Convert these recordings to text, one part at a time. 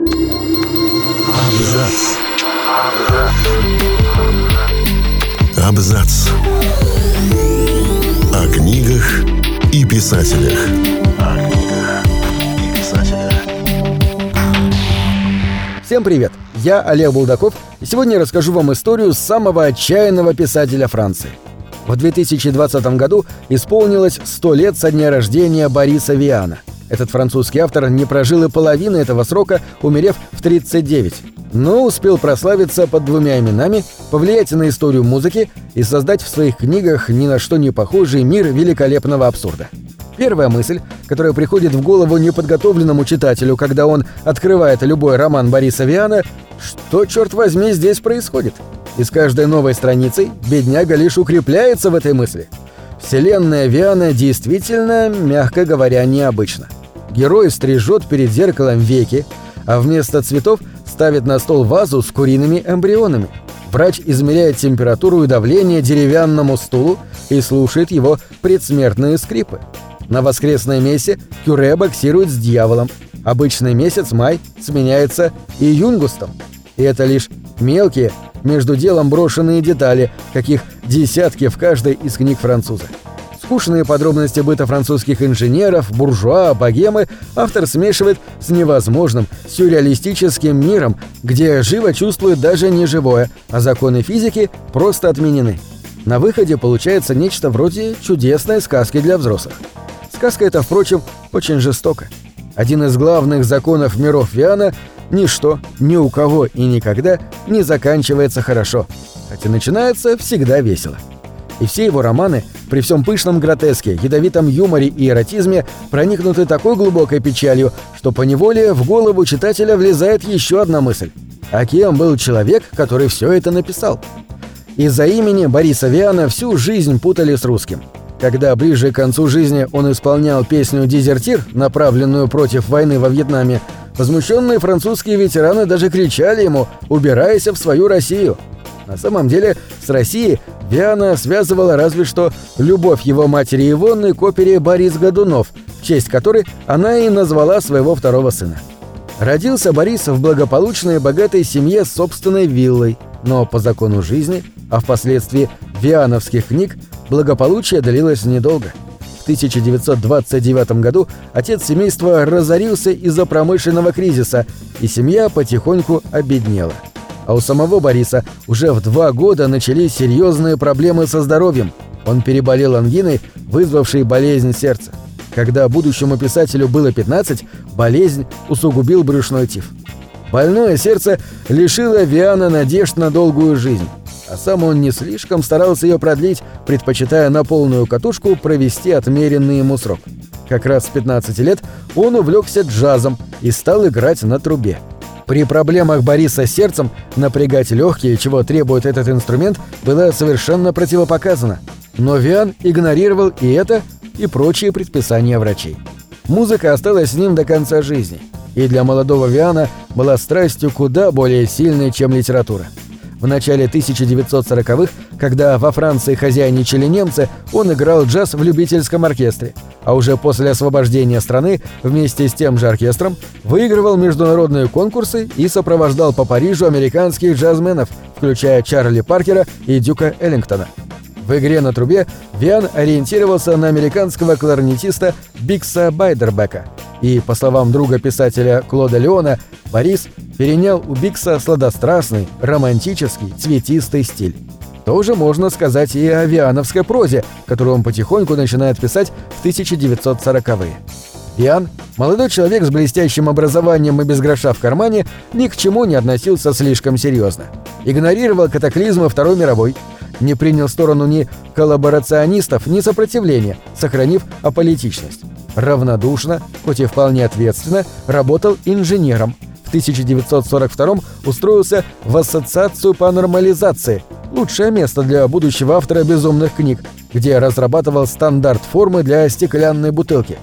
Абзац. Абзац. О книгах и писателях. Всем привет! Я Олег Булдаков, и сегодня я расскажу вам историю самого отчаянного писателя Франции. В 2020 году исполнилось 100 лет со дня рождения Бориса Виана. Этот французский автор не прожил и половины этого срока, умерев в 39, но успел прославиться под двумя именами, повлиять на историю музыки и создать в своих книгах ни на что не похожий мир великолепного абсурда. Первая мысль, которая приходит в голову неподготовленному читателю, когда он открывает любой роман Бориса Виана, что, черт возьми, здесь происходит? И с каждой новой страницей бедняга лишь укрепляется в этой мысли. Вселенная Виана действительно, мягко говоря, необычна. Герой стрижет перед зеркалом веки, а вместо цветов ставит на стол вазу с куриными эмбрионами. Врач измеряет температуру и давление деревянному стулу и слушает его предсмертные скрипы. На воскресной мессе Кюре боксирует с дьяволом. Обычный месяц май сменяется июнгустом. И это лишь мелкие, между делом брошенные детали, каких десятки в каждой из книг француза. Скучные подробности быта французских инженеров, буржуа, богемы автор смешивает с невозможным, сюрреалистическим миром, где живо чувствует даже не живое, а законы физики просто отменены. На выходе получается нечто вроде чудесной сказки для взрослых. Сказка эта, впрочем, очень жестока. Один из главных законов миров Виана – ничто, ни у кого и никогда не заканчивается хорошо, хотя начинается всегда весело. И все его романы, при всем пышном гротеске, ядовитом юморе и эротизме, проникнуты такой глубокой печалью, что поневоле в голову читателя влезает еще одна мысль. А кем был человек, который все это написал? Из-за имени Бориса Виана всю жизнь путали с русским. Когда ближе к концу жизни он исполнял песню «Дезертир», направленную против войны во Вьетнаме, возмущенные французские ветераны даже кричали ему «Убирайся в свою Россию!». На самом деле с Россией Виана связывала разве что любовь его матери Ивонны к опере «Борис Годунов», в честь которой она и назвала своего второго сына. Родился Борис в благополучной и богатой семье с собственной виллой, но по закону жизни, а впоследствии виановских книг, благополучие длилось недолго. В 1929 году отец семейства разорился из-за промышленного кризиса, и семья потихоньку обеднела а у самого Бориса уже в два года начались серьезные проблемы со здоровьем. Он переболел ангиной, вызвавшей болезнь сердца. Когда будущему писателю было 15, болезнь усугубил брюшной тиф. Больное сердце лишило Виана надежд на долгую жизнь, а сам он не слишком старался ее продлить, предпочитая на полную катушку провести отмеренный ему срок. Как раз с 15 лет он увлекся джазом и стал играть на трубе. При проблемах Бориса с сердцем напрягать легкие, чего требует этот инструмент, было совершенно противопоказано. Но Виан игнорировал и это, и прочие предписания врачей. Музыка осталась с ним до конца жизни, и для молодого Виана была страстью куда более сильной, чем литература. В начале 1940-х, когда во Франции хозяйничали немцы, он играл джаз в любительском оркестре, а уже после освобождения страны вместе с тем же оркестром выигрывал международные конкурсы и сопровождал по Парижу американских джазменов, включая Чарли Паркера и Дюка Эллингтона. В игре на трубе Виан ориентировался на американского кларнетиста Бикса Байдербека, и, по словам друга писателя Клода Леона, Борис перенял у Бикса сладострастный, романтический, цветистый стиль. Тоже можно сказать и о виановской прозе, которую он потихоньку начинает писать в 1940-е. Виан, молодой человек с блестящим образованием и без гроша в кармане, ни к чему не относился слишком серьезно. Игнорировал катаклизмы Второй мировой, не принял сторону ни коллаборационистов, ни сопротивления, сохранив аполитичность. Равнодушно, хоть и вполне ответственно, работал инженером. В 1942 устроился в Ассоциацию по нормализации, лучшее место для будущего автора безумных книг, где разрабатывал стандарт формы для стеклянной бутылки.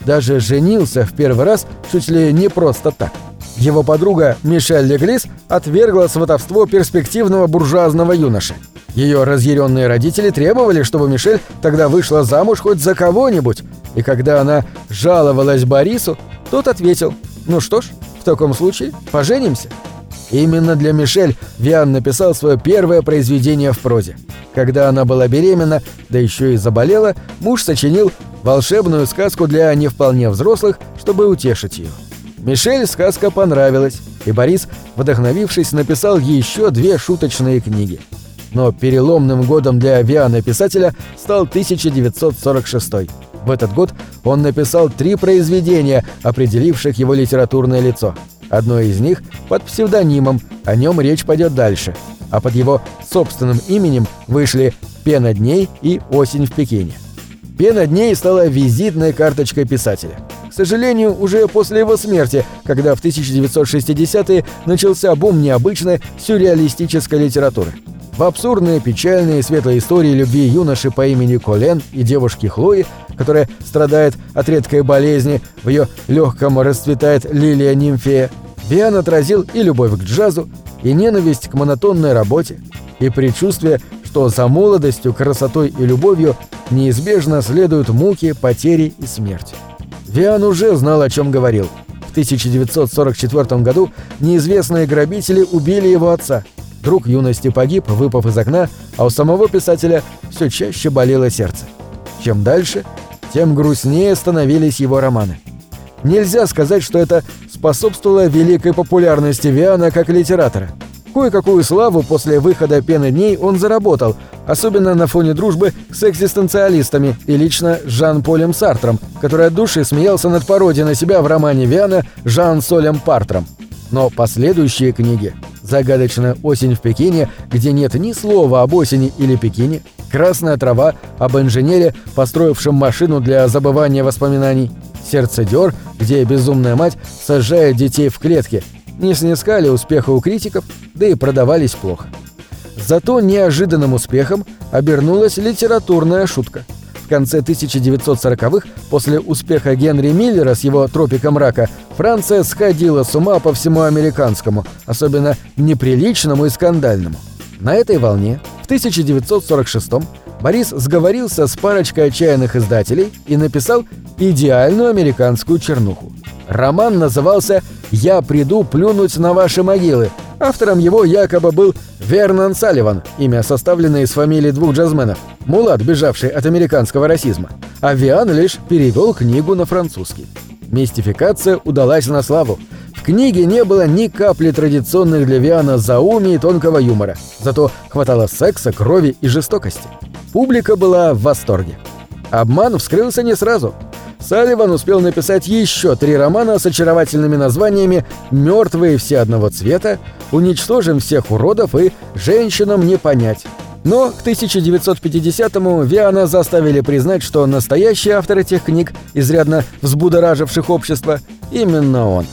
Даже женился в первый раз чуть ли не просто так. Его подруга Мишель Леглис отвергла сватовство перспективного буржуазного юноши. Ее разъяренные родители требовали, чтобы Мишель тогда вышла замуж хоть за кого-нибудь, и когда она жаловалась Борису, тот ответил «Ну что ж, В таком случае поженимся. Именно для Мишель Виан написал свое первое произведение в прозе. Когда она была беременна, да еще и заболела, муж сочинил волшебную сказку для не вполне взрослых, чтобы утешить ее. Мишель сказка понравилась, и Борис, вдохновившись, написал еще две шуточные книги. Но переломным годом для Виана-писателя стал 1946 В этот год он написал три произведения, определивших его литературное лицо – Одно из них под псевдонимом, о нем речь пойдет дальше. А под его собственным именем вышли «Пена дней» и «Осень в Пекине». «Пена дней» стала визитной карточкой писателя. К сожалению, уже после его смерти, когда в 1960-е начался бум необычной сюрреалистической литературы. В абсурдные, печальные и светлые истории любви юноши по имени Колен и девушки Хлои, которая страдает от редкой болезни, в ее легком расцветает лилия нимфея, Виан отразил и любовь к джазу, и ненависть к монотонной работе, и предчувствие, что за молодостью, красотой и любовью неизбежно следуют муки, потери и смерть. Виан уже знал, о чем говорил. В 1944 году неизвестные грабители убили его отца. Друг юности погиб, выпав из окна, а у самого писателя все чаще болело сердце. Чем дальше, тем грустнее становились его романы. Нельзя сказать, что это способствовало великой популярности Виана как литератора. Кое-какую славу после выхода «Пены дней» он заработал, особенно на фоне дружбы с экзистенциалистами и лично Жан-Полем Сартром, который от души смеялся над пародией на себя в романе Виана Жан-Солем Партром. Но последующие книги «Загадочная осень в Пекине», где нет ни слова об осени или Пекине, «Красная трава» об инженере, построившем машину для забывания воспоминаний, «Сердцедер», где безумная мать сажает детей в клетке, не снискали успеха у критиков, да и продавались плохо. Зато неожиданным успехом обернулась литературная шутка. В конце 1940-х, после успеха Генри Миллера с его «Тропиком рака», Франция сходила с ума по всему американскому, особенно неприличному и скандальному. На этой волне в 1946-м Борис сговорился с парочкой отчаянных издателей и написал идеальную американскую чернуху. Роман назывался «Я приду плюнуть на ваши могилы». Автором его якобы был Вернон Салливан, имя составленное из фамилий двух джазменов, мулат, бежавший от американского расизма. А Виан лишь перевел книгу на французский. Мистификация удалась на славу. В книге не было ни капли традиционных для Виана зауми и тонкого юмора, зато хватало секса, крови и жестокости. Публика была в восторге. Обман вскрылся не сразу. Салливан успел написать еще три романа с очаровательными названиями «Мертвые все одного цвета», «Уничтожим всех уродов» и «Женщинам не понять». Но к 1950-му Виана заставили признать, что настоящий автор этих книг, изрядно взбудораживших общество, именно он.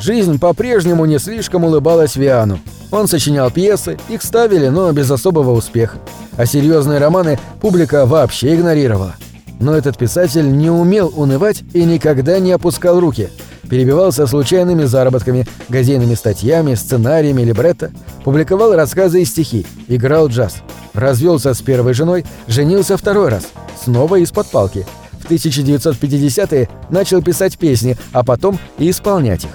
Жизнь по-прежнему не слишком улыбалась Виану. Он сочинял пьесы, их ставили, но без особого успеха. А серьезные романы публика вообще игнорировала. Но этот писатель не умел унывать и никогда не опускал руки. Перебивался случайными заработками, газетными статьями, сценариями либретто, публиковал рассказы и стихи, играл джаз. Развелся с первой женой, женился второй раз, снова из-под палки. В 1950-е начал писать песни, а потом и исполнять их.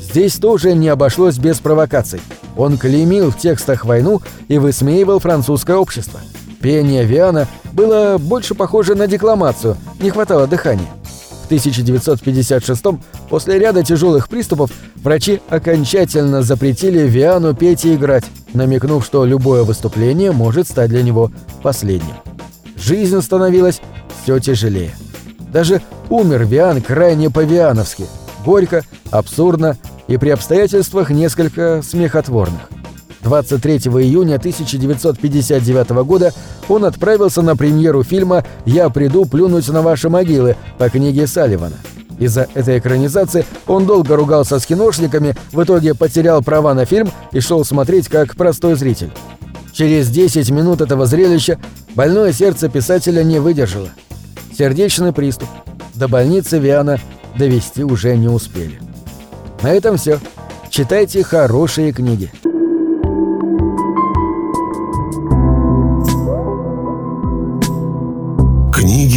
Здесь тоже не обошлось без провокаций. Он клеймил в текстах войну и высмеивал французское общество. Пение Виана было больше похоже на декламацию, не хватало дыхания. В 1956-м, после ряда тяжелых приступов, врачи окончательно запретили Виану петь и играть, намекнув, что любое выступление может стать для него последним. Жизнь становилась все тяжелее. Даже умер Виан крайне по-виановски, горько, абсурдно и при обстоятельствах несколько смехотворных. 23 июня 1959 года он отправился на премьеру фильма «Я приду плюнуть на ваши могилы» по книге Салливана. Из-за этой экранизации он долго ругался с киношниками, в итоге потерял права на фильм и шел смотреть как простой зритель. Через 10 минут этого зрелища больное сердце писателя не выдержало. Сердечный приступ. До больницы Виана довести уже не успели. На этом все. Читайте хорошие книги.